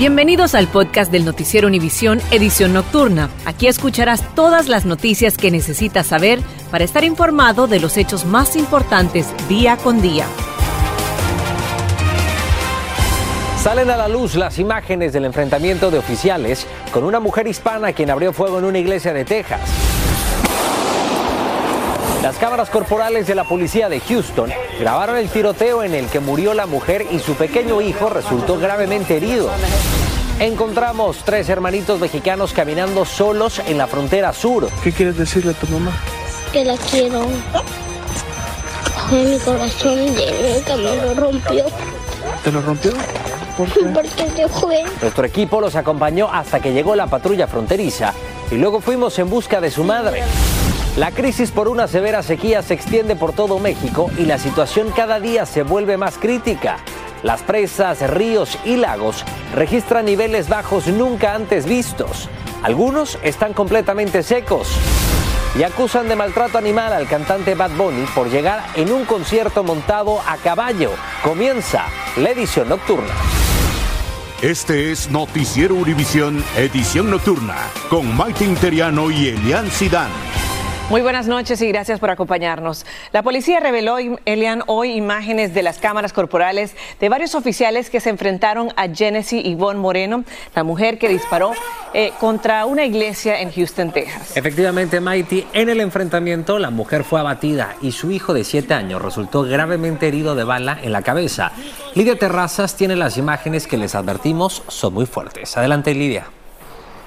Bienvenidos al podcast del Noticiero Univisión Edición Nocturna. Aquí escucharás todas las noticias que necesitas saber para estar informado de los hechos más importantes día con día. Salen a la luz las imágenes del enfrentamiento de oficiales con una mujer hispana quien abrió fuego en una iglesia de Texas. Las cámaras corporales de la policía de Houston grabaron el tiroteo en el que murió la mujer y su pequeño hijo resultó gravemente herido. Encontramos tres hermanitos mexicanos caminando solos en la frontera sur. ¿Qué quieres decirle a tu mamá? Que la quiero. Mi corazón nunca me lo rompió. ¿Te lo rompió? Porque se fue. Nuestro equipo los acompañó hasta que llegó la patrulla fronteriza y luego fuimos en busca de su madre. La crisis por una severa sequía se extiende por todo México y la situación cada día se vuelve más crítica. Las presas, ríos y lagos registran niveles bajos nunca antes vistos. Algunos están completamente secos y acusan de maltrato animal al cantante Bad Bunny por llegar en un concierto montado a caballo. Comienza la edición nocturna. Este es Noticiero Univisión, edición nocturna, con Mike Interiano y Elian Sidán. Muy buenas noches y gracias por acompañarnos. La policía reveló, Elian, hoy imágenes de las cámaras corporales de varios oficiales que se enfrentaron a Genesis Yvonne Moreno, la mujer que disparó eh, contra una iglesia en Houston, Texas. Efectivamente, Mighty, en el enfrentamiento la mujer fue abatida y su hijo de 7 años resultó gravemente herido de bala en la cabeza. Lidia Terrazas tiene las imágenes que les advertimos son muy fuertes. Adelante, Lidia.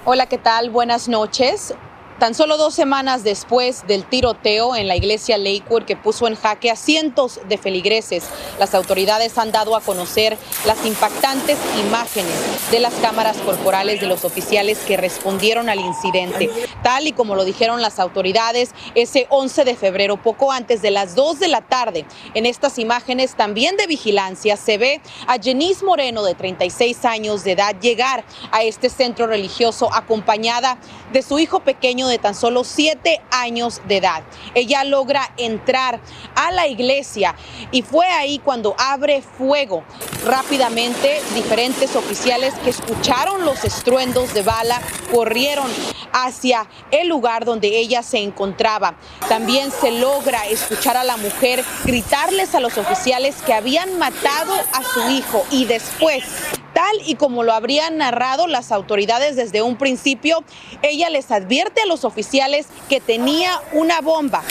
Hola, ¿qué tal? Buenas noches. Tan solo dos semanas después del tiroteo en la iglesia Lakewood que puso en jaque a cientos de feligreses, las autoridades han dado a conocer las impactantes imágenes de las cámaras corporales de los oficiales que respondieron al incidente. Tal y como lo dijeron las autoridades, ese 11 de febrero, poco antes de las 2 de la tarde, en estas imágenes también de vigilancia se ve a Jenice Moreno, de 36 años de edad, llegar a este centro religioso acompañada de su hijo pequeño de tan solo siete años de edad. Ella logra entrar a la iglesia y fue ahí cuando abre fuego. Rápidamente, diferentes oficiales que escucharon los estruendos de bala corrieron hacia el lugar donde ella se encontraba. También se logra escuchar a la mujer gritarles a los oficiales que habían matado a su hijo y después Tal y como lo habrían narrado las autoridades desde un principio, ella les advierte a los oficiales que tenía una bomba.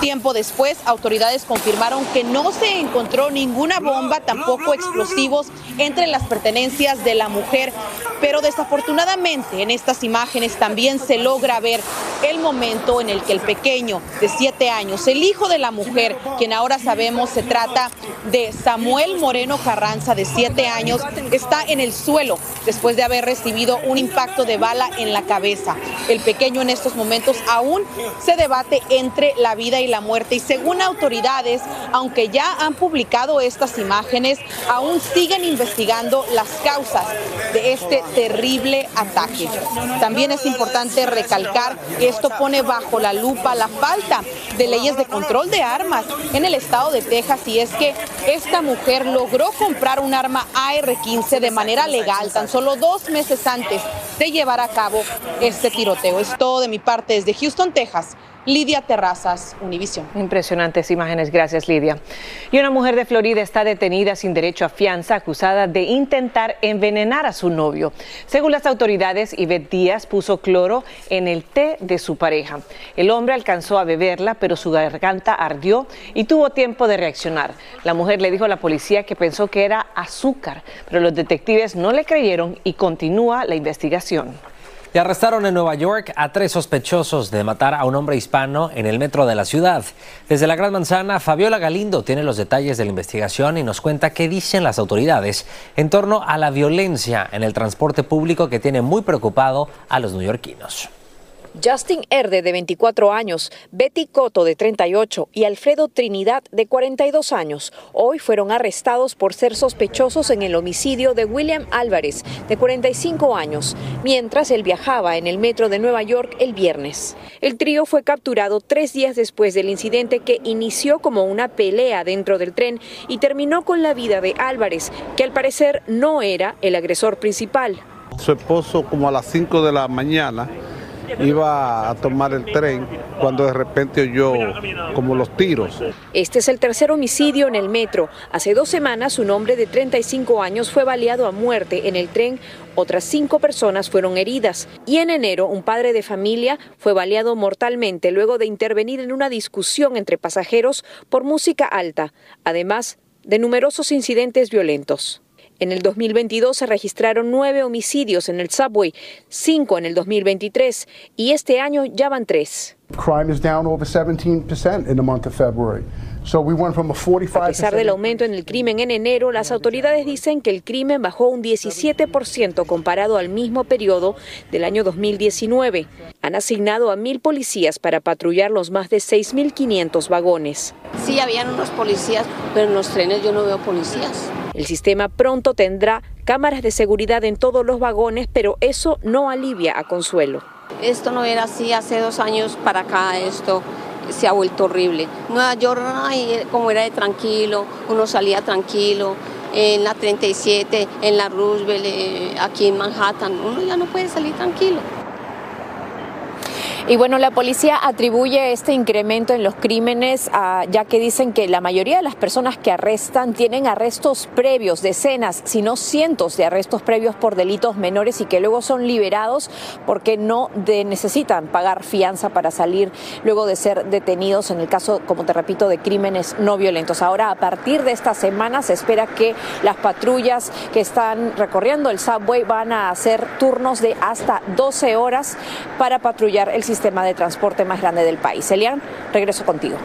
Tiempo después, autoridades confirmaron que no se encontró ninguna bomba, tampoco explosivos entre las pertenencias de la mujer, pero desafortunadamente en estas imágenes también se logra ver el momento en el que el pequeño de siete años, el hijo de la mujer, quien ahora sabemos se trata de Samuel Moreno Carranza, de siete años, está en el suelo después de haber recibido un impacto de bala en la cabeza. El pequeño en estos momentos aún se debate entre la vida y la muerte y según autoridades, aunque ya han publicado estas imágenes, aún siguen investigando las causas de este terrible ataque. También es importante recalcar que esto pone bajo la lupa la falta de leyes de control de armas en el estado de Texas y es que esta mujer logró comprar un arma AR-15 de manera legal tan solo dos meses antes de llevar a cabo este tiroteo. Es todo de mi parte desde Houston, Texas. Lidia Terrazas, Univisión. Impresionantes imágenes, gracias Lidia. Y una mujer de Florida está detenida sin derecho a fianza acusada de intentar envenenar a su novio. Según las autoridades, Ivette Díaz puso cloro en el té de su pareja. El hombre alcanzó a beberla, pero su garganta ardió y tuvo tiempo de reaccionar. La mujer le dijo a la policía que pensó que era azúcar, pero los detectives no le creyeron y continúa la investigación. Y arrestaron en Nueva York a tres sospechosos de matar a un hombre hispano en el metro de la ciudad. Desde la Gran Manzana, Fabiola Galindo tiene los detalles de la investigación y nos cuenta qué dicen las autoridades en torno a la violencia en el transporte público que tiene muy preocupado a los neoyorquinos. Justin Erde, de 24 años, Betty Coto, de 38, y Alfredo Trinidad, de 42 años, hoy fueron arrestados por ser sospechosos en el homicidio de William Álvarez, de 45 años, mientras él viajaba en el metro de Nueva York el viernes. El trío fue capturado tres días después del incidente que inició como una pelea dentro del tren y terminó con la vida de Álvarez, que al parecer no era el agresor principal. Su esposo como a las 5 de la mañana iba a tomar el tren cuando de repente oyó como los tiros. Este es el tercer homicidio en el metro. Hace dos semanas un hombre de 35 años fue baleado a muerte en el tren. Otras cinco personas fueron heridas. Y en enero un padre de familia fue baleado mortalmente luego de intervenir en una discusión entre pasajeros por música alta, además de numerosos incidentes violentos. En el 2022 se registraron nueve homicidios en el subway, cinco en el 2023 y este año ya van tres. Crime is down over 17% in the month of February. So we went from a 45 A pesar del aumento en el crimen en enero, las autoridades dicen que el crimen bajó un 17% comparado al mismo periodo del año 2019. Han asignado a mil policías para patrullar los más de 6.500 vagones. Sí, habían unos policías, pero en los trenes yo no veo policías. El sistema pronto tendrá cámaras de seguridad en todos los vagones, pero eso no alivia a Consuelo. Esto no era así hace dos años para acá, esto se ha vuelto horrible. Nueva York, como era de tranquilo, uno salía tranquilo. En la 37, en la Roosevelt, eh, aquí en Manhattan, uno ya no puede salir tranquilo. Y bueno, la policía atribuye este incremento en los crímenes, ya que dicen que la mayoría de las personas que arrestan tienen arrestos previos, decenas, si no cientos de arrestos previos por delitos menores y que luego son liberados porque no necesitan pagar fianza para salir luego de ser detenidos en el caso, como te repito, de crímenes no violentos. Ahora, a partir de esta semana, se espera que las patrullas que están recorriendo el subway van a hacer turnos de hasta 12 horas para patrullar el sistema sistema de transporte más grande del país. Elian, regreso contigo.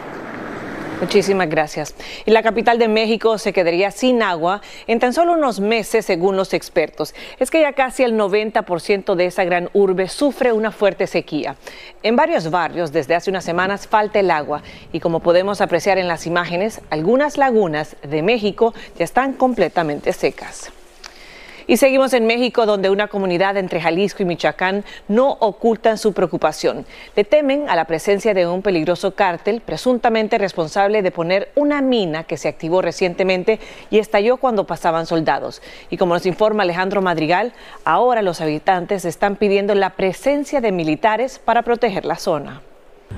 Muchísimas gracias. Y la capital de México se quedaría sin agua en tan solo unos meses, según los expertos. Es que ya casi el 90% de esa gran urbe sufre una fuerte sequía. En varios barrios, desde hace unas semanas, falta el agua. Y como podemos apreciar en las imágenes, algunas lagunas de México ya están completamente secas. Y seguimos en México, donde una comunidad entre Jalisco y Michoacán no ocultan su preocupación. Le temen a la presencia de un peligroso cártel presuntamente responsable de poner una mina que se activó recientemente y estalló cuando pasaban soldados. Y como nos informa Alejandro Madrigal, ahora los habitantes están pidiendo la presencia de militares para proteger la zona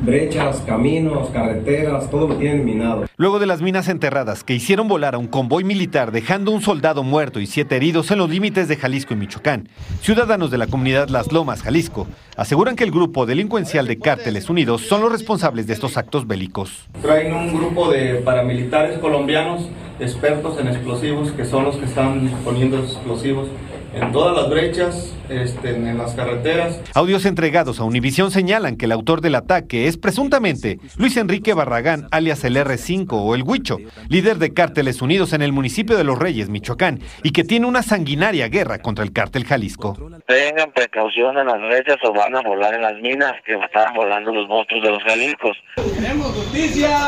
brechas, caminos, carreteras, todo lo tienen minado. Luego de las minas enterradas que hicieron volar a un convoy militar dejando un soldado muerto y siete heridos en los límites de Jalisco y Michoacán, ciudadanos de la comunidad Las Lomas, Jalisco, aseguran que el grupo delincuencial de Cárteles Unidos son los responsables de estos actos bélicos. Traen un grupo de paramilitares colombianos expertos en explosivos que son los que están poniendo explosivos en todas las brechas, este, en las carreteras. Audios entregados a Univisión señalan que el autor del ataque es presuntamente Luis Enrique Barragán, alias el R5 o el Huicho, líder de Cárteles Unidos en el municipio de Los Reyes, Michoacán, y que tiene una sanguinaria guerra contra el cártel Jalisco. Tengan precaución en las brechas o van a volar en las minas que están volando los monstruos de los Jaliscos. ¡Queremos justicia!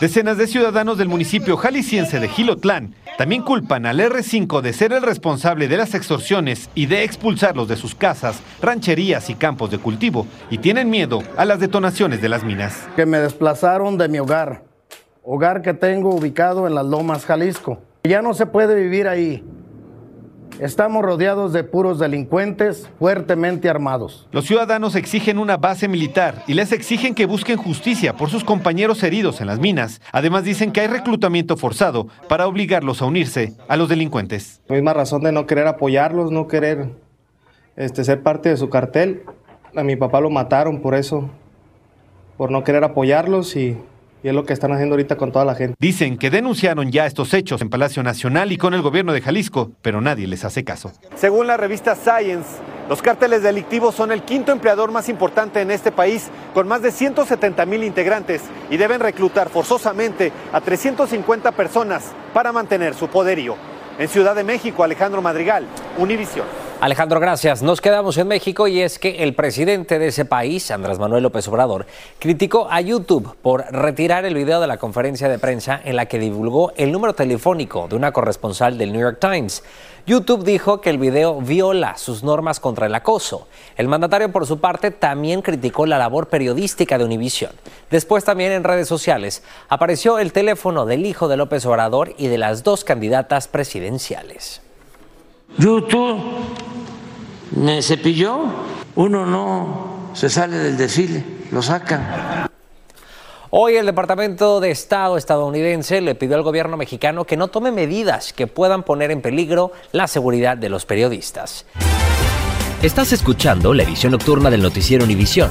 Decenas de ciudadanos del municipio jalisciense de Gilotlán también culpan al R5 de ser el responsable de las extorsiones y de expulsarlos de sus casas, rancherías y campos de cultivo y tienen miedo a las detonaciones de las minas. Que me desplazaron de mi hogar, hogar que tengo ubicado en las Lomas, Jalisco. Ya no se puede vivir ahí. Estamos rodeados de puros delincuentes fuertemente armados. Los ciudadanos exigen una base militar y les exigen que busquen justicia por sus compañeros heridos en las minas. Además dicen que hay reclutamiento forzado para obligarlos a unirse a los delincuentes. Misma razón de no querer apoyarlos, no querer este, ser parte de su cartel. A mi papá lo mataron por eso, por no querer apoyarlos y y es lo que están haciendo ahorita con toda la gente. Dicen que denunciaron ya estos hechos en Palacio Nacional y con el gobierno de Jalisco, pero nadie les hace caso. Según la revista Science, Los cárteles delictivos son el quinto empleador más importante en este país, con más de 170 mil integrantes, y deben reclutar forzosamente a 350 personas para mantener su poderío. En Ciudad de México, Alejandro Madrigal, Univisión. Alejandro, gracias. Nos quedamos en México y es que el presidente de ese país, Andrés Manuel López Obrador, criticó a YouTube por retirar el video de la conferencia de prensa en la que divulgó el número telefónico de una corresponsal del New York Times. YouTube dijo que el video viola sus normas contra el acoso. El mandatario, por su parte, también criticó la labor periodística de Univision. Después, también en redes sociales, apareció el teléfono del hijo de López Obrador y de las dos candidatas presidenciales. YouTube me cepilló, uno no se sale del desfile, lo sacan. Hoy el Departamento de Estado estadounidense le pidió al gobierno mexicano que no tome medidas que puedan poner en peligro la seguridad de los periodistas. Estás escuchando la edición nocturna del noticiero Univisión.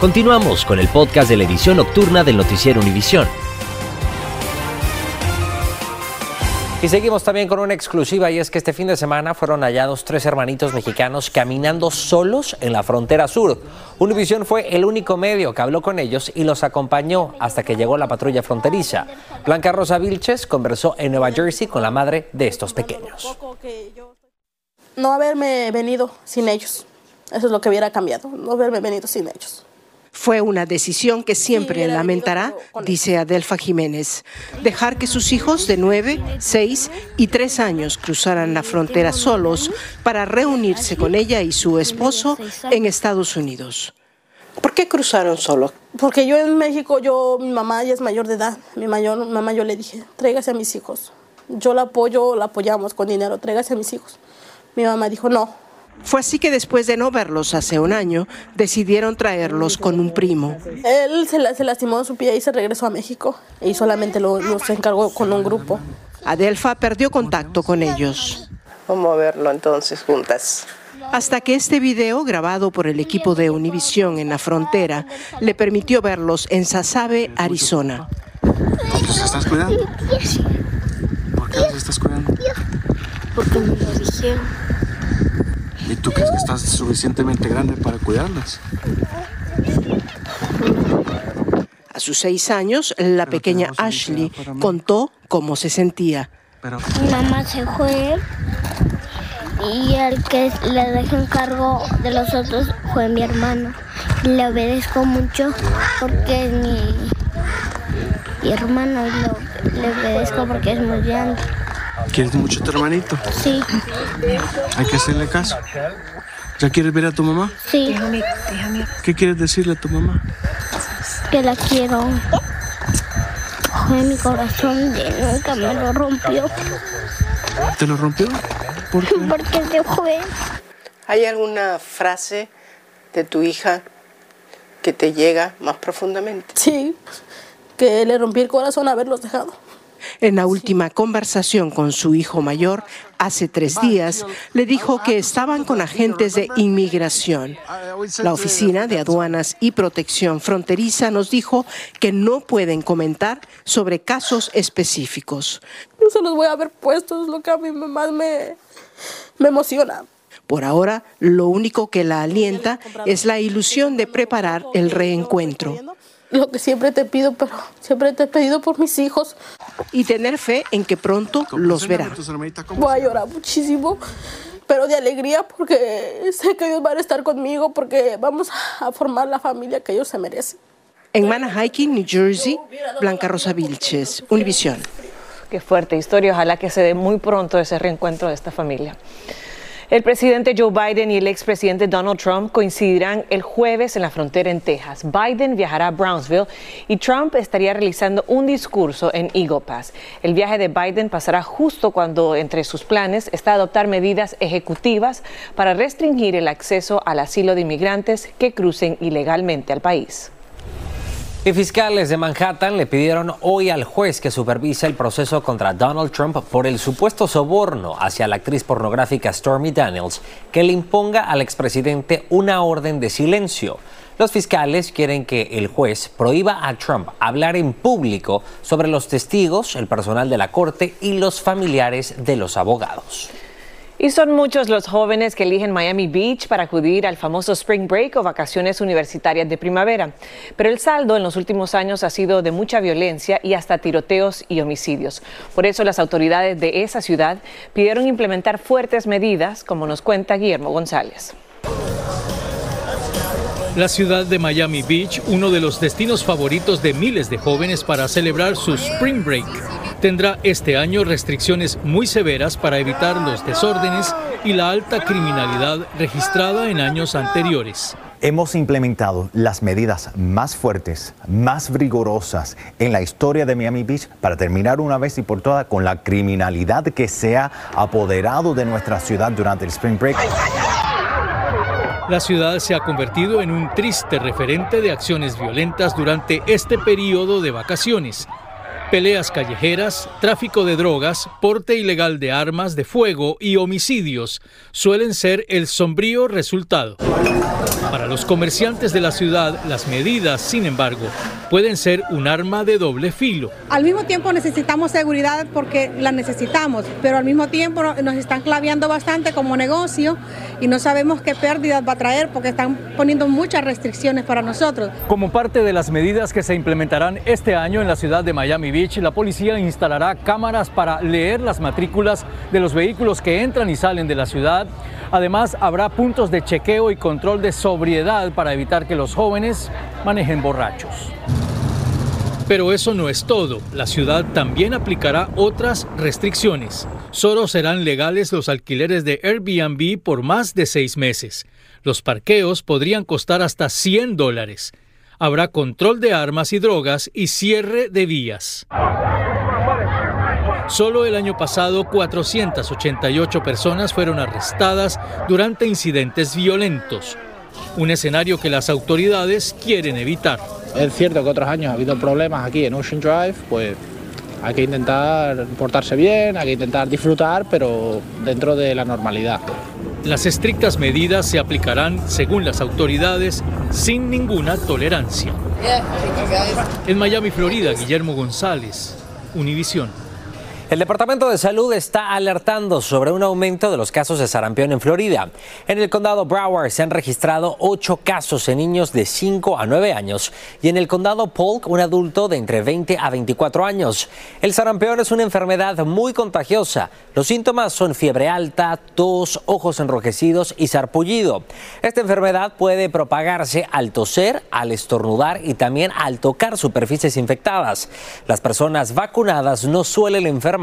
Continuamos con el podcast de la edición nocturna del noticiero Univisión. Y seguimos también con una exclusiva y es que este fin de semana fueron hallados tres hermanitos mexicanos caminando solos en la frontera sur. Univisión fue el único medio que habló con ellos y los acompañó hasta que llegó la patrulla fronteriza. Blanca Rosa Vilches conversó en Nueva Jersey con la madre de estos pequeños. No haberme venido sin ellos. Eso es lo que hubiera cambiado, no haberme venido sin ellos. Fue una decisión que siempre lamentará, dice Adelfa Jiménez, dejar que sus hijos de 9, 6 y 3 años cruzaran la frontera solos para reunirse con ella y su esposo en Estados Unidos. ¿Por qué cruzaron solos? Porque yo en México, yo, mi mamá ya es mayor de edad. Mi mayor, mamá yo le dije, tráigase a mis hijos. Yo la apoyo, la apoyamos con dinero, tráigase a mis hijos. Mi mamá dijo, no, fue así que después de no verlos hace un año, decidieron traerlos con un primo. Él se, la, se lastimó su pie y se regresó a México y solamente lo, se encargó con un grupo. Adelfa perdió contacto con ellos. Vamos a verlo entonces juntas. Hasta que este video, grabado por el equipo de Univisión en la frontera, le permitió verlos en Sasabe, Arizona. ¿Los estás cuidando? ¿Por qué los estás cuidando? Porque me lo dijeron. ¿Y tú crees que estás suficientemente grande para cuidarlas? A sus seis años, la pequeña Ashley contó cómo se sentía. Mi mamá se fue y el que le dejé en cargo de los otros fue mi hermano. Le obedezco mucho porque es mi, mi hermano y lo, le obedezco porque es muy grande. ¿Quieres mucho a tu hermanito? Sí. Hay que hacerle caso. ¿Ya quieres ver a tu mamá? Sí. ¿Qué quieres decirle a tu mamá? Que la quiero. Fue mi corazón de nunca me lo rompió. ¿Te lo rompió? ¿Por qué? Porque se fue. ¿Hay alguna frase de tu hija que te llega más profundamente? Sí, que le rompí el corazón haberlos dejado. En la última conversación con su hijo mayor, hace tres días, le dijo que estaban con agentes de inmigración. La Oficina de Aduanas y Protección Fronteriza nos dijo que no pueden comentar sobre casos específicos. No se los voy a haber puesto, es lo que a mí más me, me emociona. Por ahora, lo único que la alienta es la ilusión de preparar el reencuentro lo que siempre te pido, pero siempre te he pedido por mis hijos. Y tener fe en que pronto los verá. Voy a llorar muchísimo, pero de alegría porque sé que ellos van a estar conmigo, porque vamos a formar la familia que ellos se merecen. En Manahawkin, New Jersey, Blanca Rosa Vilches, Univisión. Qué fuerte historia, ojalá que se dé muy pronto ese reencuentro de esta familia. El presidente Joe Biden y el expresidente Donald Trump coincidirán el jueves en la frontera en Texas. Biden viajará a Brownsville y Trump estaría realizando un discurso en Eagle Pass. El viaje de Biden pasará justo cuando entre sus planes está adoptar medidas ejecutivas para restringir el acceso al asilo de inmigrantes que crucen ilegalmente al país. Y fiscales de Manhattan le pidieron hoy al juez que supervisa el proceso contra Donald Trump por el supuesto soborno hacia la actriz pornográfica Stormy Daniels que le imponga al expresidente una orden de silencio. Los fiscales quieren que el juez prohíba a Trump hablar en público sobre los testigos, el personal de la corte y los familiares de los abogados. Y son muchos los jóvenes que eligen Miami Beach para acudir al famoso Spring Break o vacaciones universitarias de primavera. Pero el saldo en los últimos años ha sido de mucha violencia y hasta tiroteos y homicidios. Por eso las autoridades de esa ciudad pidieron implementar fuertes medidas, como nos cuenta Guillermo González. La ciudad de Miami Beach, uno de los destinos favoritos de miles de jóvenes para celebrar su Spring Break tendrá este año restricciones muy severas para evitar los desórdenes y la alta criminalidad registrada en años anteriores. Hemos implementado las medidas más fuertes, más rigurosas en la historia de Miami Beach para terminar una vez y por todas con la criminalidad que se ha apoderado de nuestra ciudad durante el Spring Break. La ciudad se ha convertido en un triste referente de acciones violentas durante este periodo de vacaciones Peleas callejeras, tráfico de drogas, porte ilegal de armas de fuego y homicidios suelen ser el sombrío resultado. Para los comerciantes de la ciudad, las medidas, sin embargo, pueden ser un arma de doble filo. Al mismo tiempo necesitamos seguridad porque la necesitamos, pero al mismo tiempo nos están claveando bastante como negocio y no sabemos qué pérdidas va a traer porque están poniendo muchas restricciones para nosotros. Como parte de las medidas que se implementarán este año en la ciudad de Miami Beach, la policía instalará cámaras para leer las matrículas de los vehículos que entran y salen de la ciudad. Además, habrá puntos de chequeo y control de sobriedad para evitar que los jóvenes manejen borrachos. Pero eso no es todo. La ciudad también aplicará otras restricciones. Solo serán legales los alquileres de Airbnb por más de seis meses. Los parqueos podrían costar hasta 100 dólares. Habrá control de armas y drogas y cierre de vías. Solo el año pasado 488 personas fueron arrestadas durante incidentes violentos, un escenario que las autoridades quieren evitar. Es cierto que otros años ha habido problemas aquí en Ocean Drive, pues hay que intentar portarse bien, hay que intentar disfrutar, pero dentro de la normalidad. Las estrictas medidas se aplicarán, según las autoridades, sin ninguna tolerancia. En Miami, Florida, Guillermo González, Univisión. El Departamento de Salud está alertando sobre un aumento de los casos de sarampión en Florida. En el condado Broward se han registrado ocho casos en niños de 5 a 9 años y en el condado Polk un adulto de entre 20 a 24 años. El sarampión es una enfermedad muy contagiosa. Los síntomas son fiebre alta, tos, ojos enrojecidos y sarpullido. Esta enfermedad puede propagarse al toser, al estornudar y también al tocar superficies infectadas. Las personas vacunadas no suelen enfermar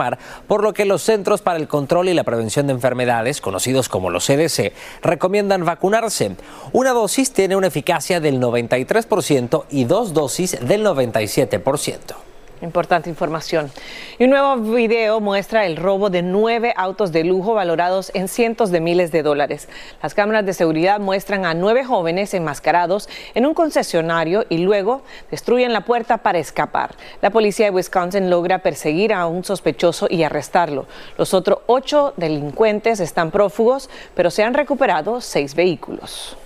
por lo que los Centros para el Control y la Prevención de Enfermedades, conocidos como los CDC, recomiendan vacunarse. Una dosis tiene una eficacia del 93% y dos dosis del 97%. Importante información. Y un nuevo video muestra el robo de nueve autos de lujo valorados en cientos de miles de dólares. Las cámaras de seguridad muestran a nueve jóvenes enmascarados en un concesionario y luego destruyen la puerta para escapar. La policía de Wisconsin logra perseguir a un sospechoso y arrestarlo. Los otros ocho delincuentes están prófugos, pero se han recuperado seis vehículos.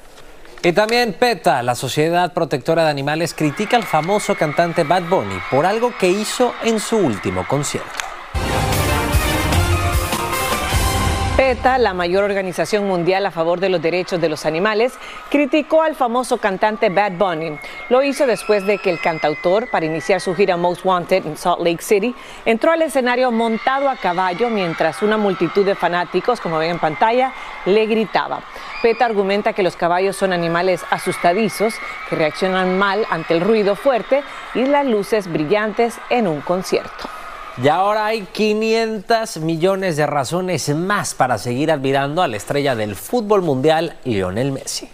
Y también PETA, la Sociedad Protectora de Animales, critica al famoso cantante Bad Bunny por algo que hizo en su último concierto. PETA, la mayor organización mundial a favor de los derechos de los animales, criticó al famoso cantante Bad Bunny. Lo hizo después de que el cantautor, para iniciar su gira Most Wanted en Salt Lake City, entró al escenario montado a caballo mientras una multitud de fanáticos, como ven en pantalla, le gritaba. PETA argumenta que los caballos son animales asustadizos que reaccionan mal ante el ruido fuerte y las luces brillantes en un concierto. Y ahora hay 500 millones de razones más para seguir admirando a la estrella del fútbol mundial, Lionel Messi.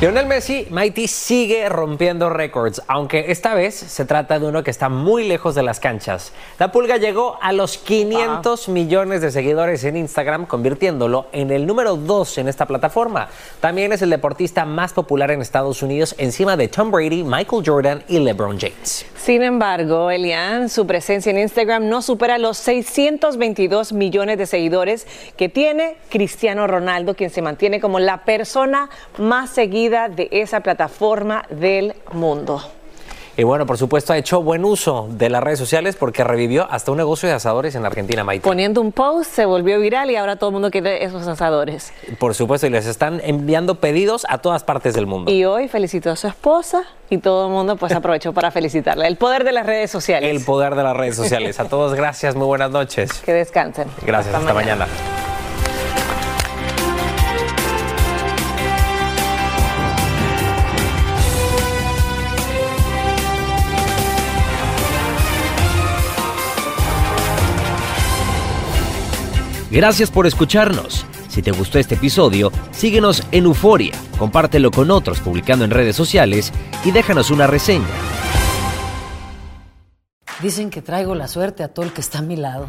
Lionel Messi, Mighty, sigue rompiendo récords, aunque esta vez se trata de uno que está muy lejos de las canchas. La pulga llegó a los 500 millones de seguidores en Instagram, convirtiéndolo en el número 2 en esta plataforma. También es el deportista más popular en Estados Unidos, encima de Tom Brady, Michael Jordan y LeBron James. Sin embargo, Elian, su presencia en Instagram no supera los 622 millones de seguidores que tiene Cristiano Ronaldo, quien se mantiene como la persona más seguida de esa plataforma del mundo. Y bueno, por supuesto, ha hecho buen uso de las redes sociales porque revivió hasta un negocio de asadores en Argentina, Maite. Poniendo un post, se volvió viral y ahora todo el mundo quiere esos asadores. Por supuesto, y les están enviando pedidos a todas partes del mundo. Y hoy felicitó a su esposa y todo el mundo pues aprovechó para felicitarle. El poder de las redes sociales. El poder de las redes sociales. A todos, gracias, muy buenas noches. Que descansen. Gracias, hasta, mañana. Gracias por escucharnos. Si te gustó este episodio, síguenos en Euforia, compártelo con otros publicando en redes sociales y déjanos una reseña. Dicen que traigo la suerte a todo el que está a mi lado.